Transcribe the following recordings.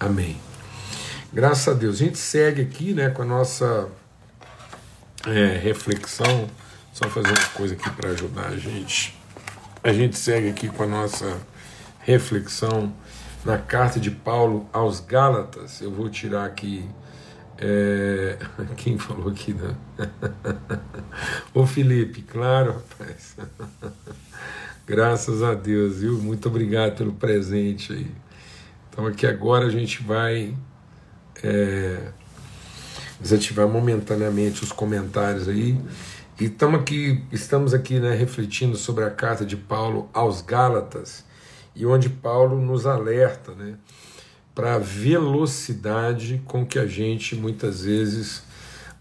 Amém. Graças a Deus. A gente segue aqui né, com a nossa é, reflexão. Só fazer uma coisa aqui para ajudar a gente. A gente segue aqui com a nossa reflexão na carta de Paulo aos Gálatas. Eu vou tirar aqui. É... Quem falou aqui, né? Ô Felipe, claro, rapaz. Graças a Deus, viu? Muito obrigado pelo presente aí. Então aqui agora a gente vai é, desativar momentaneamente os comentários aí. E estamos aqui, estamos aqui né, refletindo sobre a carta de Paulo aos Gálatas, e onde Paulo nos alerta né, para a velocidade com que a gente muitas vezes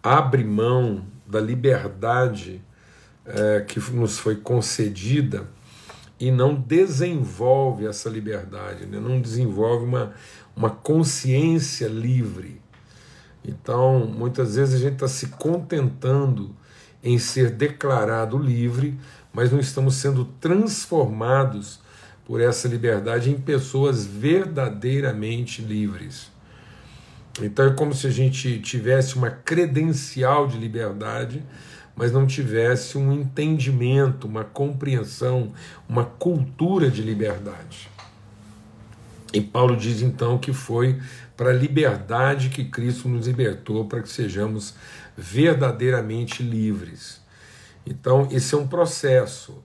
abre mão da liberdade é, que nos foi concedida e não desenvolve essa liberdade, né? não desenvolve uma, uma consciência livre. Então, muitas vezes a gente está se contentando em ser declarado livre, mas não estamos sendo transformados por essa liberdade em pessoas verdadeiramente livres. Então é como se a gente tivesse uma credencial de liberdade, mas não tivesse um entendimento, uma compreensão, uma cultura de liberdade. E Paulo diz então que foi para a liberdade que Cristo nos libertou, para que sejamos verdadeiramente livres. Então, esse é um processo.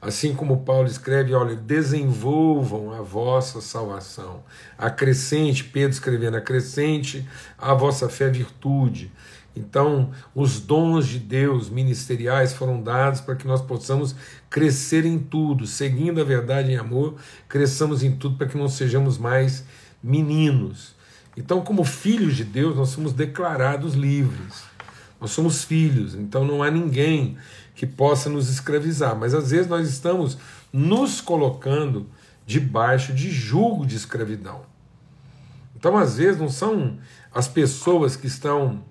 Assim como Paulo escreve, olha, desenvolvam a vossa salvação. Acrescente, Pedro escrevendo, acrescente a vossa fé virtude. Então, os dons de Deus ministeriais foram dados para que nós possamos crescer em tudo, seguindo a verdade em amor, cresçamos em tudo para que não sejamos mais meninos. Então, como filhos de Deus, nós somos declarados livres. Nós somos filhos, então não há ninguém que possa nos escravizar, mas às vezes nós estamos nos colocando debaixo de julgo de escravidão. Então, às vezes, não são as pessoas que estão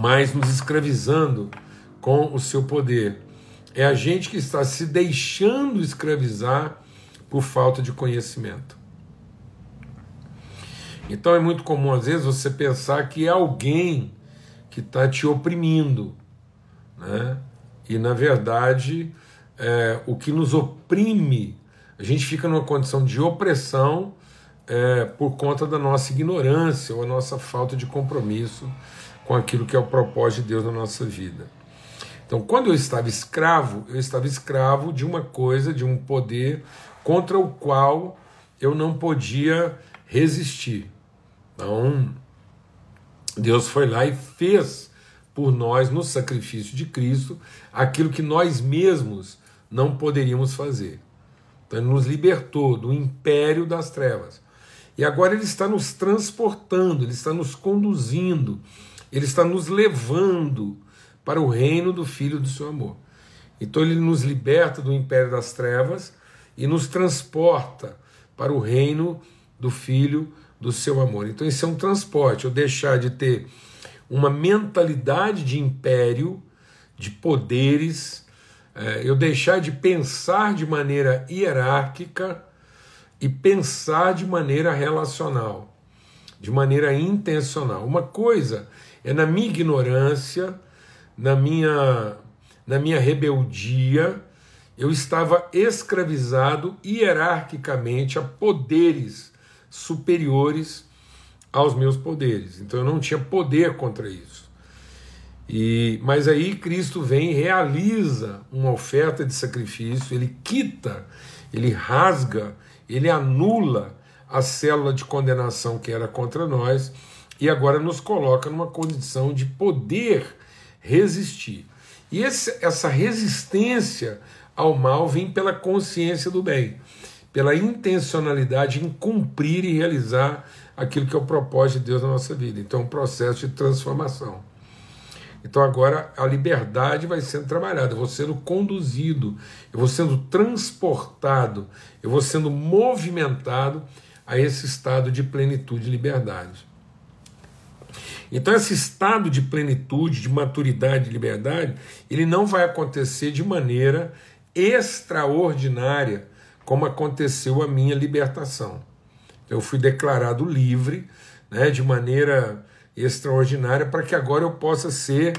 mas nos escravizando com o seu poder. É a gente que está se deixando escravizar por falta de conhecimento. Então é muito comum, às vezes, você pensar que é alguém que está te oprimindo. Né? E, na verdade, é, o que nos oprime, a gente fica numa condição de opressão é, por conta da nossa ignorância ou a nossa falta de compromisso com aquilo que é o propósito de Deus na nossa vida. Então, quando eu estava escravo, eu estava escravo de uma coisa, de um poder contra o qual eu não podia resistir. Então, Deus foi lá e fez por nós, no sacrifício de Cristo, aquilo que nós mesmos não poderíamos fazer. Então, Ele nos libertou do império das trevas. E agora Ele está nos transportando, Ele está nos conduzindo ele está nos levando para o reino do Filho do seu amor. Então ele nos liberta do império das trevas e nos transporta para o reino do Filho do seu amor. Então esse é um transporte, eu deixar de ter uma mentalidade de império, de poderes, é, eu deixar de pensar de maneira hierárquica e pensar de maneira relacional, de maneira intencional. Uma coisa é na minha ignorância, na minha, na minha rebeldia, eu estava escravizado hierarquicamente a poderes superiores aos meus poderes. Então eu não tinha poder contra isso. E, mas aí Cristo vem e realiza uma oferta de sacrifício, ele quita, ele rasga, ele anula a célula de condenação que era contra nós e agora nos coloca numa condição de poder resistir. E esse, essa resistência ao mal vem pela consciência do bem, pela intencionalidade em cumprir e realizar aquilo que é o propósito de Deus na nossa vida. Então, é um processo de transformação. Então, agora a liberdade vai sendo trabalhada, eu vou sendo conduzido, eu vou sendo transportado, eu vou sendo movimentado a esse estado de plenitude e liberdade. Então, esse estado de plenitude, de maturidade, de liberdade, ele não vai acontecer de maneira extraordinária, como aconteceu a minha libertação. Eu fui declarado livre né, de maneira extraordinária para que agora eu possa ser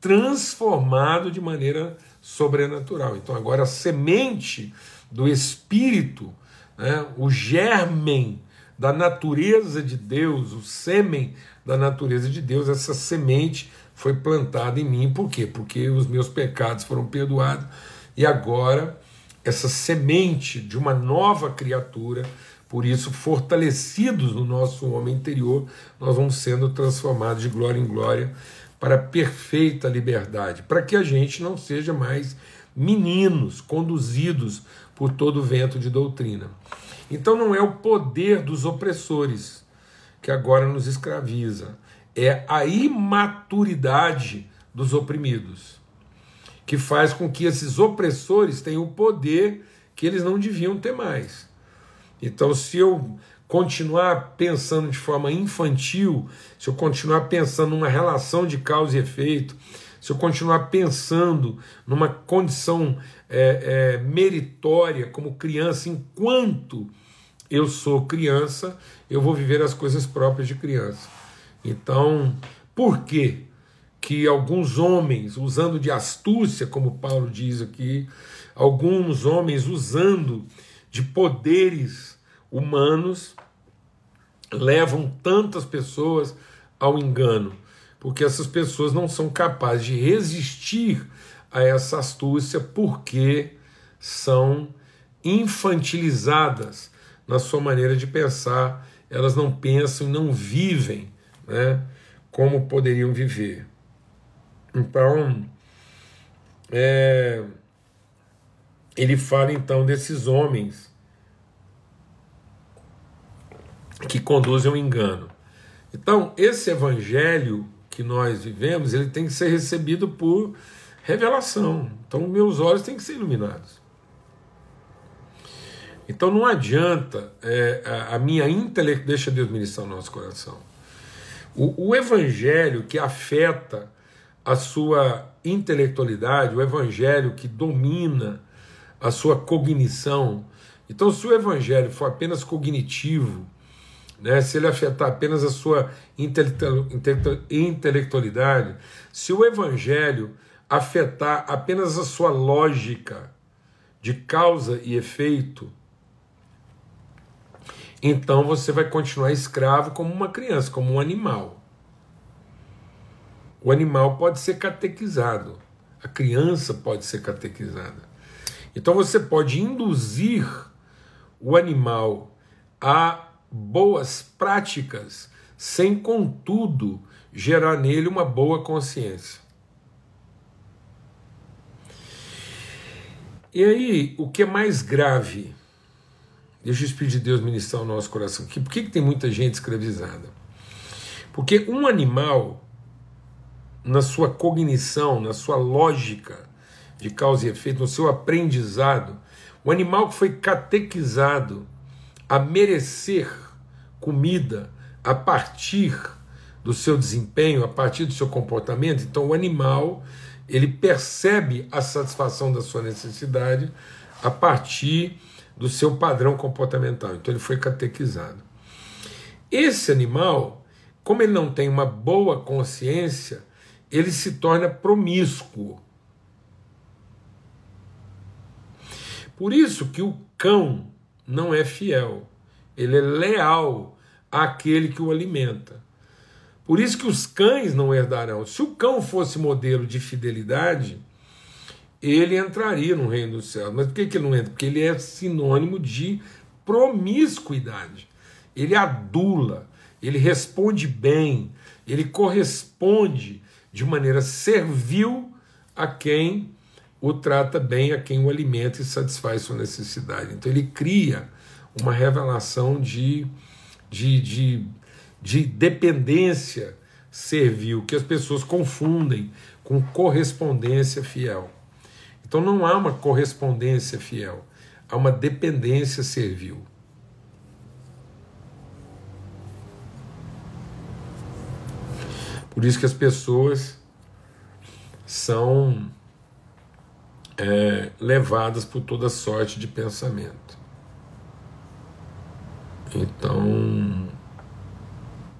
transformado de maneira sobrenatural. Então, agora a semente do Espírito, né, o germen da natureza de Deus, o sêmen da natureza de Deus, essa semente foi plantada em mim. Por quê? Porque os meus pecados foram perdoados e agora essa semente de uma nova criatura, por isso, fortalecidos no nosso homem interior, nós vamos sendo transformados de glória em glória para perfeita liberdade, para que a gente não seja mais meninos conduzidos por todo vento de doutrina. Então não é o poder dos opressores que agora nos escraviza, é a imaturidade dos oprimidos que faz com que esses opressores tenham o poder que eles não deviam ter mais. Então, se eu continuar pensando de forma infantil, se eu continuar pensando numa relação de causa e efeito, se eu continuar pensando numa condição é, é, meritória como criança, enquanto eu sou criança, eu vou viver as coisas próprias de criança. Então, por quê? que alguns homens, usando de astúcia, como Paulo diz aqui, alguns homens usando de poderes humanos, levam tantas pessoas ao engano, porque essas pessoas não são capazes de resistir a essa astúcia porque são infantilizadas na sua maneira de pensar, elas não pensam e não vivem né, como poderiam viver. Então, é, ele fala então desses homens que conduzem o engano. Então, esse evangelho que nós vivemos, ele tem que ser recebido por revelação. Então, meus olhos têm que ser iluminados. Então, não adianta é, a, a minha intelectualidade. Deixa Deus ministrar o nosso coração. O, o evangelho que afeta a sua intelectualidade, o evangelho que domina a sua cognição. Então, se o evangelho for apenas cognitivo, né, se ele afetar apenas a sua intelectualidade, se o evangelho afetar apenas a sua lógica de causa e efeito, então você vai continuar escravo como uma criança, como um animal. O animal pode ser catequizado, a criança pode ser catequizada. Então você pode induzir o animal a boas práticas, sem contudo gerar nele uma boa consciência. E aí, o que é mais grave? Deixa o Espírito de Deus ministrar o nosso coração aqui. Por que, que tem muita gente escravizada? Porque um animal na sua cognição, na sua lógica de causa e efeito, no seu aprendizado, o animal que foi catequizado a merecer comida a partir do seu desempenho, a partir do seu comportamento, então o animal ele percebe a satisfação da sua necessidade a partir do seu padrão comportamental. Então ele foi catequizado. Esse animal, como ele não tem uma boa consciência, ele se torna promíscuo. Por isso que o cão não é fiel, ele é leal àquele que o alimenta. Por isso que os cães não herdarão. Se o cão fosse modelo de fidelidade, ele entraria no reino dos céus. Mas por que, que ele não entra? Porque ele é sinônimo de promiscuidade. Ele adula, ele responde bem, ele corresponde de maneira servil a quem o trata bem, a quem o alimenta e satisfaz sua necessidade. Então ele cria uma revelação de, de, de, de dependência servil, que as pessoas confundem com correspondência fiel. Então não há uma correspondência fiel, há uma dependência servil. Por isso que as pessoas são é, levadas por toda sorte de pensamento. Então,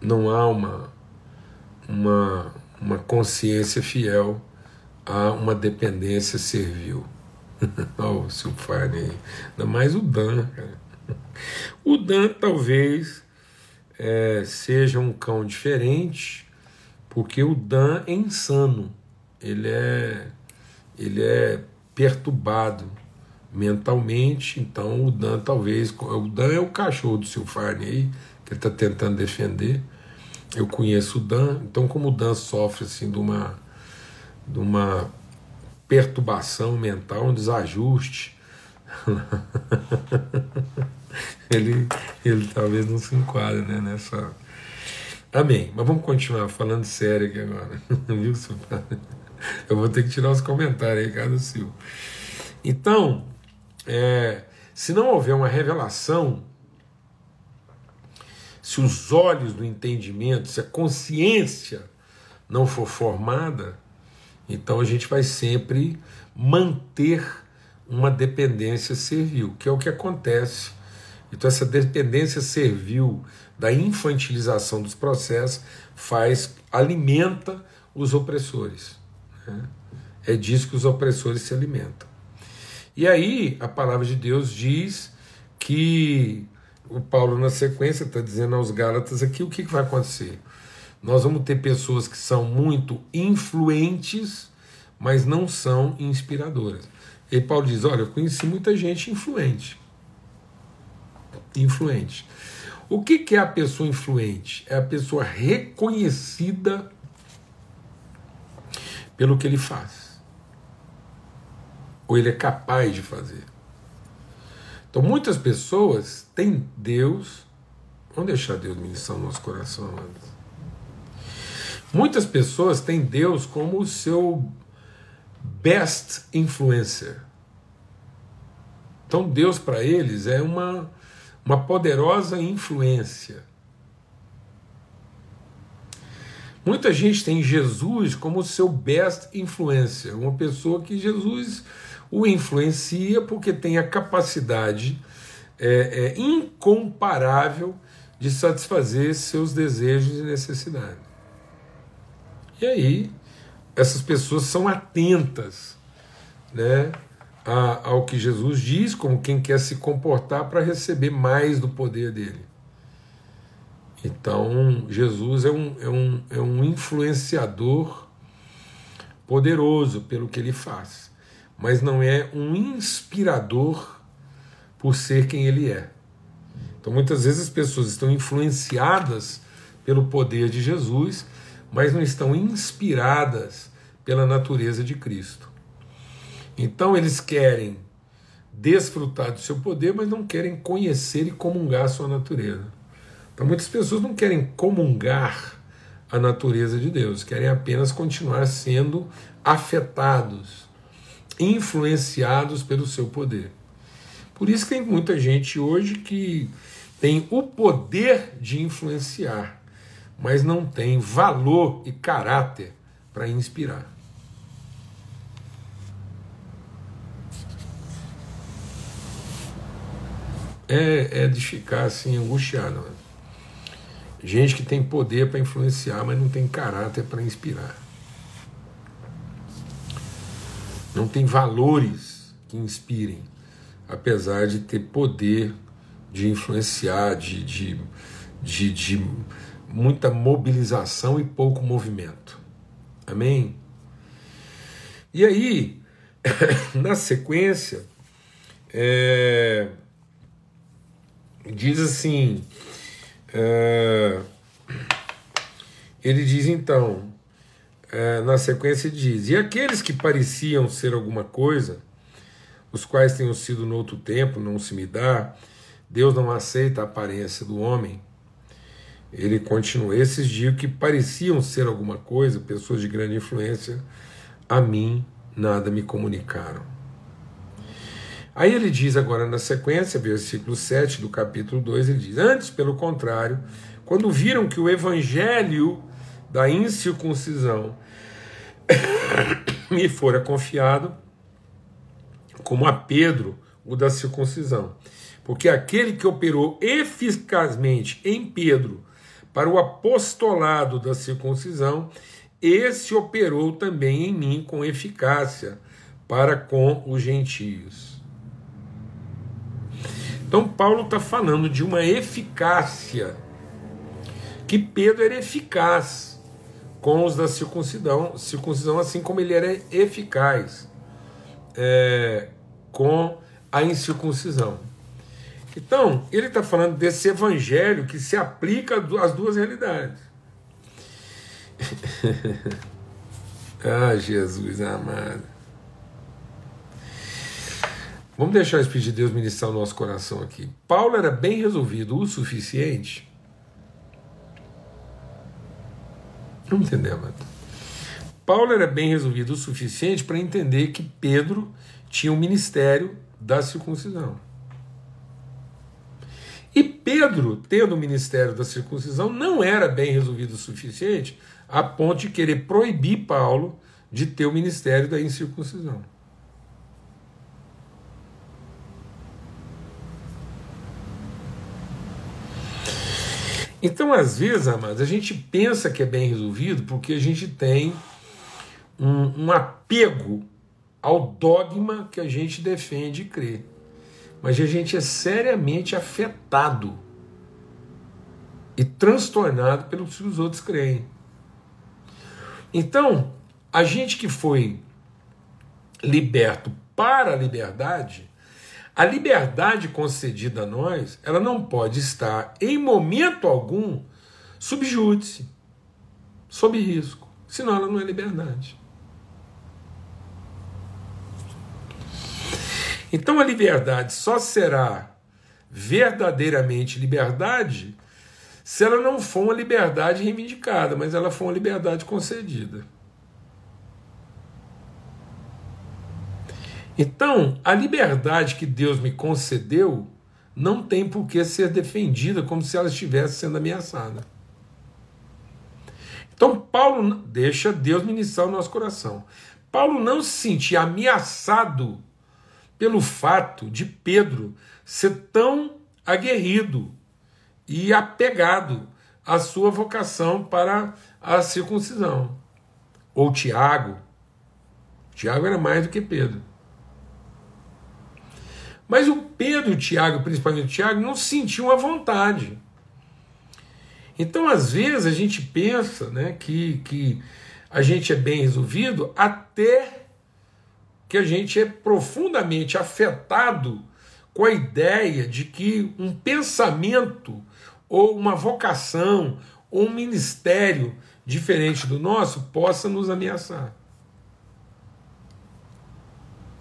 não há uma, uma, uma consciência fiel a uma dependência servil. Olha o Silfane aí. Ainda mais o Dan, cara. O Dan talvez é, seja um cão diferente, porque o Dan é insano. Ele é, ele é perturbado mentalmente, então o Dan talvez. O Dan é o cachorro do Silfarne aí, que ele está tentando defender. Eu conheço o Dan, então como o Dan sofre assim de uma, de uma perturbação mental, um desajuste, ele, ele talvez não se enquadre né, nessa. Amém. Mas vamos continuar falando sério aqui agora. Viu? Eu vou ter que tirar os comentários aí, Ricardo Silva. Então, é, se não houver uma revelação, se os olhos do entendimento, se a consciência não for formada, então a gente vai sempre manter uma dependência servil, que é o que acontece. Então, essa dependência servil da infantilização dos processos faz, alimenta os opressores. Né? É disso que os opressores se alimentam. E aí, a palavra de Deus diz que o Paulo, na sequência, está dizendo aos Gálatas aqui o que, que vai acontecer. Nós vamos ter pessoas que são muito influentes, mas não são inspiradoras. E Paulo diz: Olha, eu conheci muita gente influente. Influente. O que, que é a pessoa influente? É a pessoa reconhecida pelo que ele faz. Ou ele é capaz de fazer. Então, muitas pessoas têm Deus. Vamos deixar Deus ministrar no nosso coração, amados. Muitas pessoas têm Deus como o seu best influencer. Então, Deus para eles é uma, uma poderosa influência. Muita gente tem Jesus como seu best influencer, uma pessoa que Jesus o influencia porque tem a capacidade é, é, incomparável de satisfazer seus desejos e necessidades. E aí, essas pessoas são atentas né, a, ao que Jesus diz, como quem quer se comportar para receber mais do poder dele. Então, Jesus é um, é um, é um influenciador poderoso pelo que ele faz, mas não é um inspirador por ser quem ele é. Então, muitas vezes as pessoas estão influenciadas pelo poder de Jesus, mas não estão inspiradas pela natureza de Cristo. Então, eles querem desfrutar do seu poder, mas não querem conhecer e comungar a sua natureza. Então, muitas pessoas não querem comungar a natureza de Deus, querem apenas continuar sendo afetados, influenciados pelo seu poder. Por isso tem muita gente hoje que tem o poder de influenciar, mas não tem valor e caráter para inspirar. É, é de ficar assim angustiado. Né? Gente que tem poder para influenciar, mas não tem caráter para inspirar. Não tem valores que inspirem, apesar de ter poder de influenciar, de, de, de, de muita mobilização e pouco movimento. Amém? E aí, na sequência, é, diz assim: é, ele diz então, é, na sequência diz: E aqueles que pareciam ser alguma coisa, os quais tenham sido no outro tempo, não se me dá, Deus não aceita a aparência do homem. Ele continua: Esses dias que pareciam ser alguma coisa, pessoas de grande influência, a mim nada me comunicaram. Aí ele diz agora na sequência, versículo 7 do capítulo 2, ele diz: Antes, pelo contrário, quando viram que o evangelho da incircuncisão me fora confiado, como a Pedro o da circuncisão. Porque aquele que operou eficazmente em Pedro para o apostolado da circuncisão, esse operou também em mim com eficácia para com os gentios. Então, Paulo está falando de uma eficácia, que Pedro era eficaz com os da circuncisão, circuncisão assim como ele era eficaz é, com a incircuncisão. Então, ele está falando desse evangelho que se aplica às duas realidades. ah, Jesus amado. Vamos deixar o Espírito de Deus ministrar o nosso coração aqui. Paulo era bem resolvido o suficiente. Vamos entender. Paulo era bem resolvido o suficiente para entender que Pedro tinha o um ministério da circuncisão. E Pedro, tendo o ministério da circuncisão, não era bem resolvido o suficiente a ponto de querer proibir Paulo de ter o ministério da incircuncisão. Então, às vezes, amados, a gente pensa que é bem resolvido porque a gente tem um, um apego ao dogma que a gente defende e crê. Mas a gente é seriamente afetado e transtornado pelo que os outros creem. Então, a gente que foi liberto para a liberdade, a liberdade concedida a nós, ela não pode estar em momento algum sob júdice, sob risco, senão ela não é liberdade. Então a liberdade só será verdadeiramente liberdade se ela não for uma liberdade reivindicada, mas ela for uma liberdade concedida. Então, a liberdade que Deus me concedeu não tem por que ser defendida como se ela estivesse sendo ameaçada. Então, Paulo deixa Deus ministrar o nosso coração. Paulo não se sentia ameaçado pelo fato de Pedro ser tão aguerrido e apegado à sua vocação para a circuncisão. Ou Tiago. Tiago era mais do que Pedro. Mas o Pedro e o Tiago, principalmente o Tiago, não sentiam a vontade. Então, às vezes, a gente pensa né, que, que a gente é bem resolvido até que a gente é profundamente afetado com a ideia de que um pensamento ou uma vocação ou um ministério diferente do nosso possa nos ameaçar.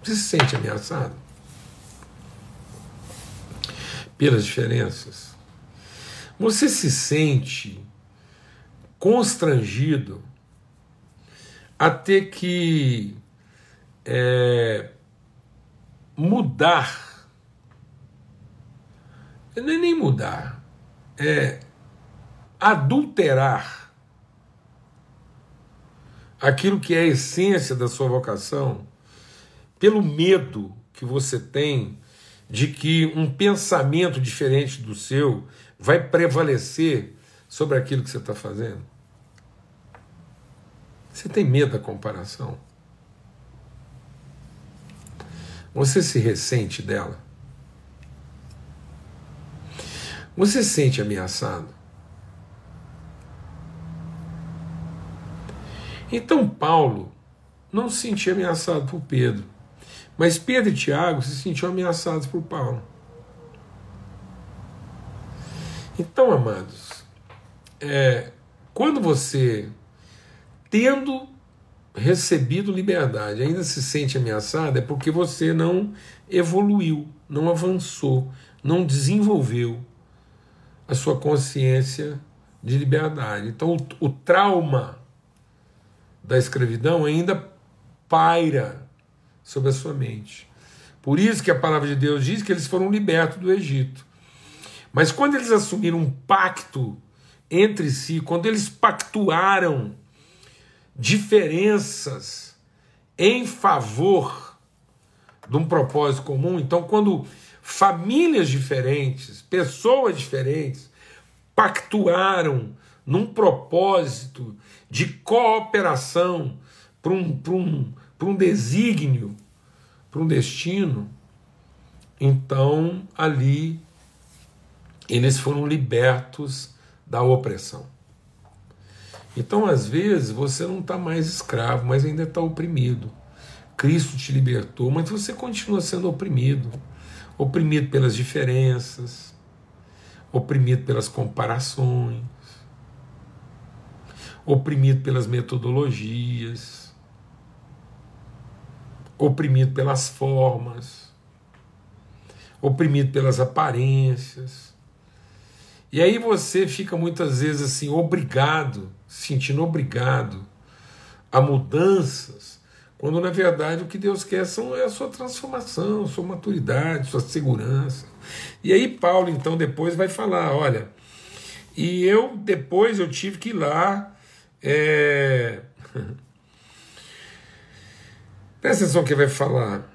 Você se sente ameaçado? Pelas diferenças? Você se sente constrangido a ter que é, mudar, não é nem mudar, é adulterar aquilo que é a essência da sua vocação pelo medo que você tem de que um pensamento diferente do seu vai prevalecer sobre aquilo que você está fazendo? Você tem medo da comparação? Você se ressente dela? Você se sente ameaçado? Então Paulo não se sentia ameaçado por Pedro. Mas Pedro e Tiago se sentiam ameaçados por Paulo. Então, amados, é, quando você, tendo recebido liberdade, ainda se sente ameaçado, é porque você não evoluiu, não avançou, não desenvolveu a sua consciência de liberdade. Então, o, o trauma da escravidão ainda paira sobre a sua mente. Por isso que a palavra de Deus diz que eles foram libertos do Egito. Mas quando eles assumiram um pacto entre si, quando eles pactuaram diferenças em favor de um propósito comum. Então, quando famílias diferentes, pessoas diferentes, pactuaram num propósito de cooperação para um, um, um desígnio, para um destino, então ali eles foram libertos da opressão. Então, às vezes, você não está mais escravo, mas ainda está oprimido. Cristo te libertou, mas você continua sendo oprimido oprimido pelas diferenças, oprimido pelas comparações, oprimido pelas metodologias, oprimido pelas formas, oprimido pelas aparências. E aí você fica muitas vezes assim, obrigado, sentindo obrigado a mudanças, quando na verdade o que Deus quer são, é a sua transformação, sua maturidade, sua segurança. E aí Paulo então depois vai falar, olha, e eu depois eu tive que ir lá. É... Presta atenção que vai falar.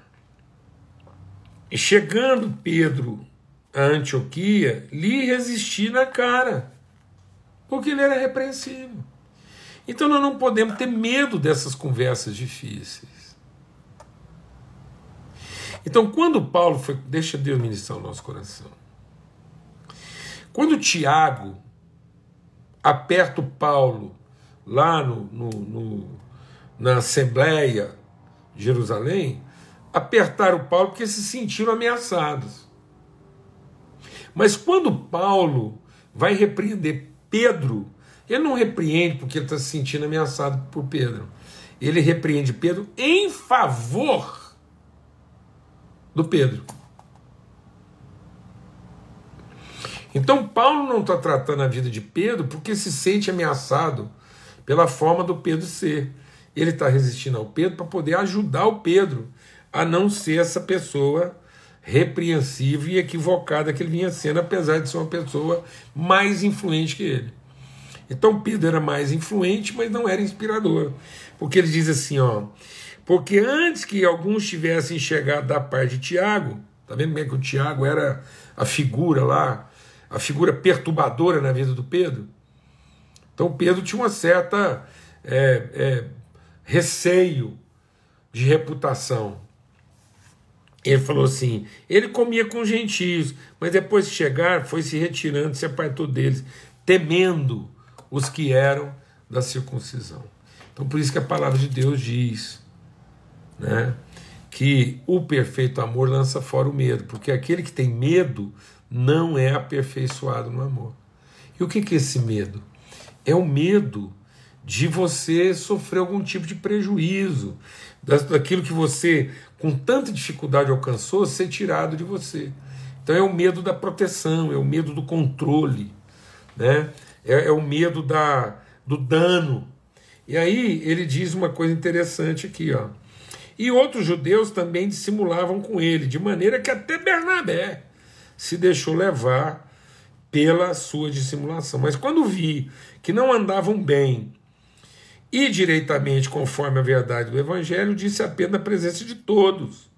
E chegando Pedro a Antioquia, lhe resisti na cara, porque ele era repreensível. Então nós não podemos ter medo dessas conversas difíceis. Então, quando Paulo foi. Deixa Deus ministrar o nosso coração. Quando Tiago aperta o Paulo lá no, no, no, na Assembleia Jerusalém, apertaram Paulo porque se sentiram ameaçados. Mas quando Paulo vai repreender Pedro, ele não repreende porque ele está se sentindo ameaçado por Pedro. Ele repreende Pedro em favor do Pedro. Então Paulo não está tratando a vida de Pedro porque se sente ameaçado pela forma do Pedro ser. Ele está resistindo ao Pedro para poder ajudar o Pedro a não ser essa pessoa repreensiva e equivocada que ele vinha sendo, apesar de ser uma pessoa mais influente que ele. Então Pedro era mais influente, mas não era inspirador. Porque ele diz assim, ó, porque antes que alguns tivessem chegado da parte de Tiago, tá vendo como é que o Tiago era a figura lá, a figura perturbadora na vida do Pedro? Então Pedro tinha uma certa é, é, receio de reputação. Ele falou assim: ele comia com gentios, mas depois de chegar, foi se retirando, se apartou deles, temendo os que eram da circuncisão. Então, por isso que a palavra de Deus diz né, que o perfeito amor lança fora o medo, porque aquele que tem medo não é aperfeiçoado no amor. E o que, que é esse medo? É o medo de você sofrer algum tipo de prejuízo, daquilo que você, com tanta dificuldade, alcançou, ser tirado de você. Então é o medo da proteção, é o medo do controle. Né? é, é o medo da, do dano. E aí ele diz uma coisa interessante aqui, ó. E outros judeus também dissimulavam com ele, de maneira que até Bernabé se deixou levar pela sua dissimulação. Mas quando vi que não andavam bem e direitamente conforme a verdade do Evangelho, disse apenas na presença de todos: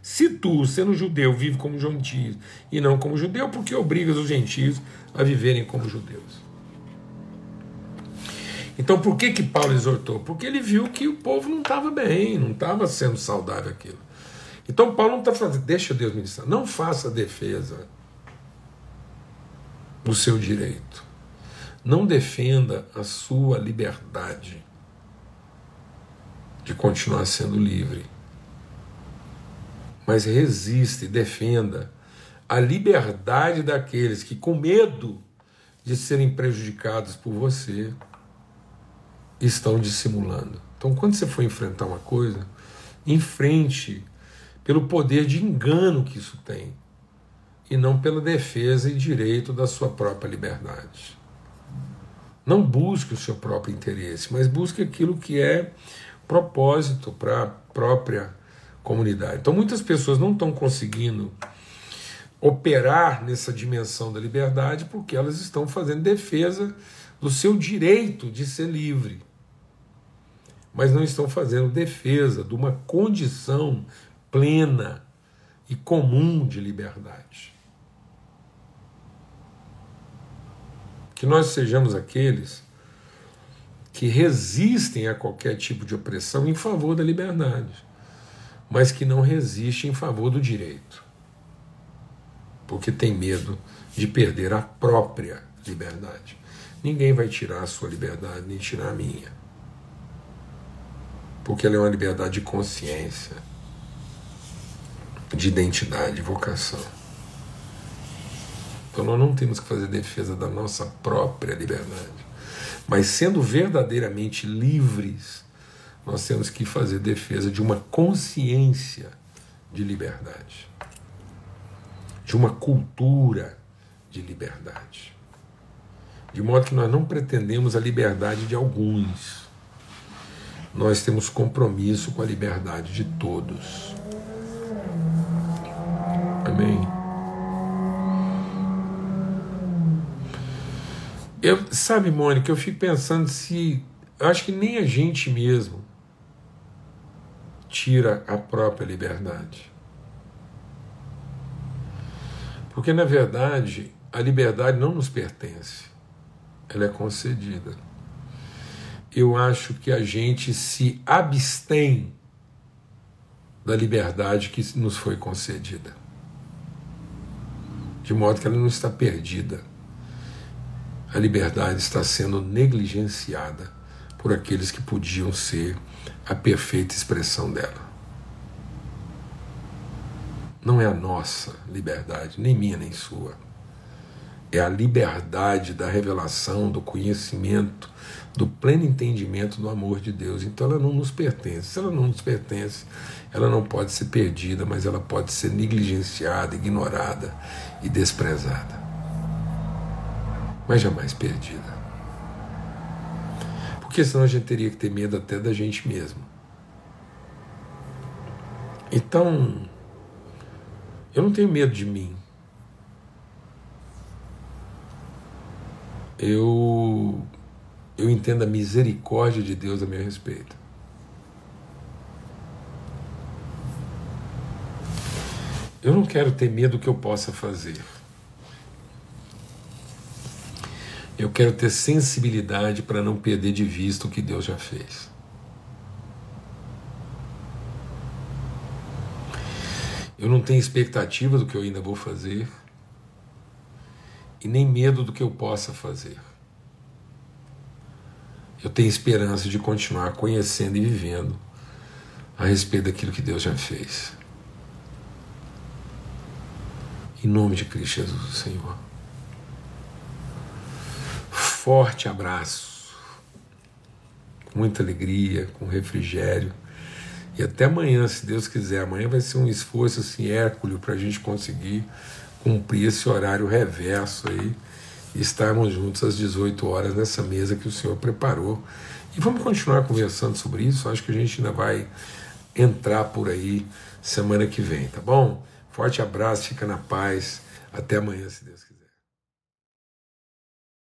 Se tu, sendo judeu, vive como gentio e não como judeu, por que obrigas os gentios a viverem como judeus? Então por que que Paulo exortou? Porque ele viu que o povo não estava bem, não estava sendo saudável aquilo. Então Paulo não está fazendo, deixa Deus ministrar, não faça defesa do seu direito. Não defenda a sua liberdade de continuar sendo livre. Mas resista e defenda a liberdade daqueles que, com medo de serem prejudicados por você, estão dissimulando. Então, quando você for enfrentar uma coisa, enfrente pelo poder de engano que isso tem e não pela defesa e direito da sua própria liberdade. Não busque o seu próprio interesse, mas busque aquilo que é propósito para a própria comunidade. Então, muitas pessoas não estão conseguindo operar nessa dimensão da liberdade porque elas estão fazendo defesa do seu direito de ser livre mas não estão fazendo defesa de uma condição plena e comum de liberdade. Que nós sejamos aqueles que resistem a qualquer tipo de opressão em favor da liberdade, mas que não resistem em favor do direito, porque tem medo de perder a própria liberdade. Ninguém vai tirar a sua liberdade, nem tirar a minha. Porque ela é uma liberdade de consciência, de identidade, de vocação. Então nós não temos que fazer defesa da nossa própria liberdade. Mas sendo verdadeiramente livres, nós temos que fazer defesa de uma consciência de liberdade, de uma cultura de liberdade. De modo que nós não pretendemos a liberdade de alguns, nós temos compromisso com a liberdade de todos. Amém. Eu, sabe, Mônica, eu fico pensando se. Eu acho que nem a gente mesmo tira a própria liberdade. Porque, na verdade, a liberdade não nos pertence, ela é concedida. Eu acho que a gente se abstém da liberdade que nos foi concedida, de modo que ela não está perdida. A liberdade está sendo negligenciada por aqueles que podiam ser a perfeita expressão dela. Não é a nossa liberdade, nem minha nem sua. É a liberdade da revelação, do conhecimento, do pleno entendimento do amor de Deus. Então ela não nos pertence. Se ela não nos pertence, ela não pode ser perdida, mas ela pode ser negligenciada, ignorada e desprezada. Mas jamais perdida. Porque senão a gente teria que ter medo até da gente mesmo. Então, eu não tenho medo de mim. Eu eu entendo a misericórdia de Deus a meu respeito. Eu não quero ter medo do que eu possa fazer. Eu quero ter sensibilidade para não perder de vista o que Deus já fez. Eu não tenho expectativa do que eu ainda vou fazer e nem medo do que eu possa fazer. Eu tenho esperança de continuar conhecendo e vivendo a respeito daquilo que Deus já fez. Em nome de Cristo Jesus, Senhor. Forte abraço, com muita alegria, com refrigério e até amanhã, se Deus quiser. Amanhã vai ser um esforço assim, hércules para a gente conseguir cumprir esse horário reverso aí e estarmos juntos às 18 horas nessa mesa que o Senhor preparou. E vamos continuar conversando sobre isso. Acho que a gente ainda vai entrar por aí semana que vem, tá bom? Forte abraço, fica na paz. Até amanhã, se Deus quiser.